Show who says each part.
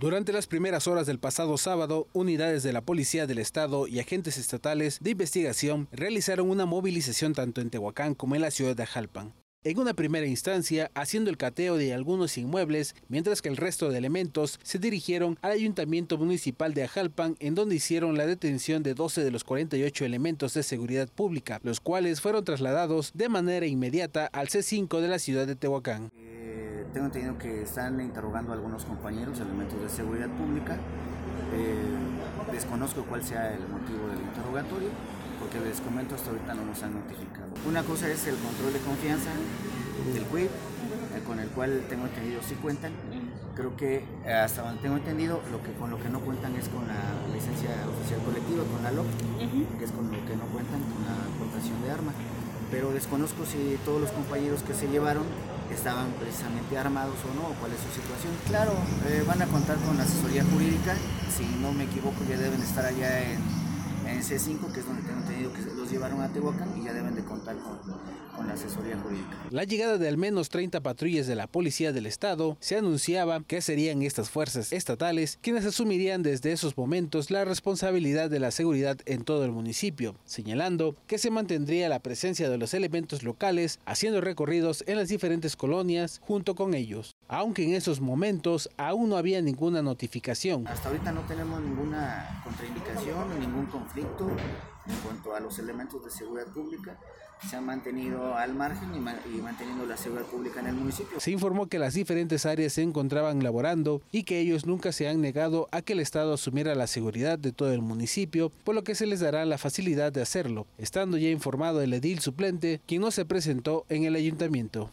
Speaker 1: Durante las primeras horas del pasado sábado, unidades de la Policía del Estado y agentes estatales de investigación realizaron una movilización tanto en Tehuacán como en la ciudad de Ajalpan. En una primera instancia, haciendo el cateo de algunos inmuebles, mientras que el resto de elementos se dirigieron al Ayuntamiento Municipal de Ajalpan, en donde hicieron la detención de 12 de los 48 elementos de seguridad pública, los cuales fueron trasladados de manera inmediata al C5 de la ciudad de Tehuacán.
Speaker 2: Tengo entendido que están interrogando a algunos compañeros, elementos de seguridad pública. Eh, desconozco cuál sea el motivo del interrogatorio porque les comento hasta ahorita no nos han notificado. Una cosa es el control de confianza del CUIP, eh, con el cual tengo entendido sí cuentan. Creo que eh, hasta donde tengo entendido, lo que, con lo que no cuentan es con la licencia oficial colectiva, con la LOC, que es con lo que no cuentan, con la aportación de armas. Pero desconozco si todos los compañeros que se llevaron estaban precisamente armados o no, o cuál es su situación. Claro, eh, van a contar con la asesoría jurídica, si no me equivoco ya deben estar allá en en C5, que es donde los llevaron a y ya deben de contar con, con la asesoría jurídica.
Speaker 1: La llegada de al menos 30 patrullas de la Policía del Estado se anunciaba que serían estas fuerzas estatales quienes asumirían desde esos momentos la responsabilidad de la seguridad en todo el municipio, señalando que se mantendría la presencia de los elementos locales haciendo recorridos en las diferentes colonias junto con ellos, aunque en esos momentos aún no había ninguna notificación.
Speaker 2: Hasta ahorita no tenemos ninguna contraindicación, ningún conflicto en cuanto a los elementos de seguridad pública se han mantenido al margen y, manteniendo la seguridad pública en el municipio.
Speaker 1: Se informó que las diferentes áreas se encontraban laborando y que ellos nunca se han negado a que el Estado asumiera la seguridad de todo el municipio, por lo que se les dará la facilidad de hacerlo, estando ya informado el edil suplente, quien no se presentó en el ayuntamiento.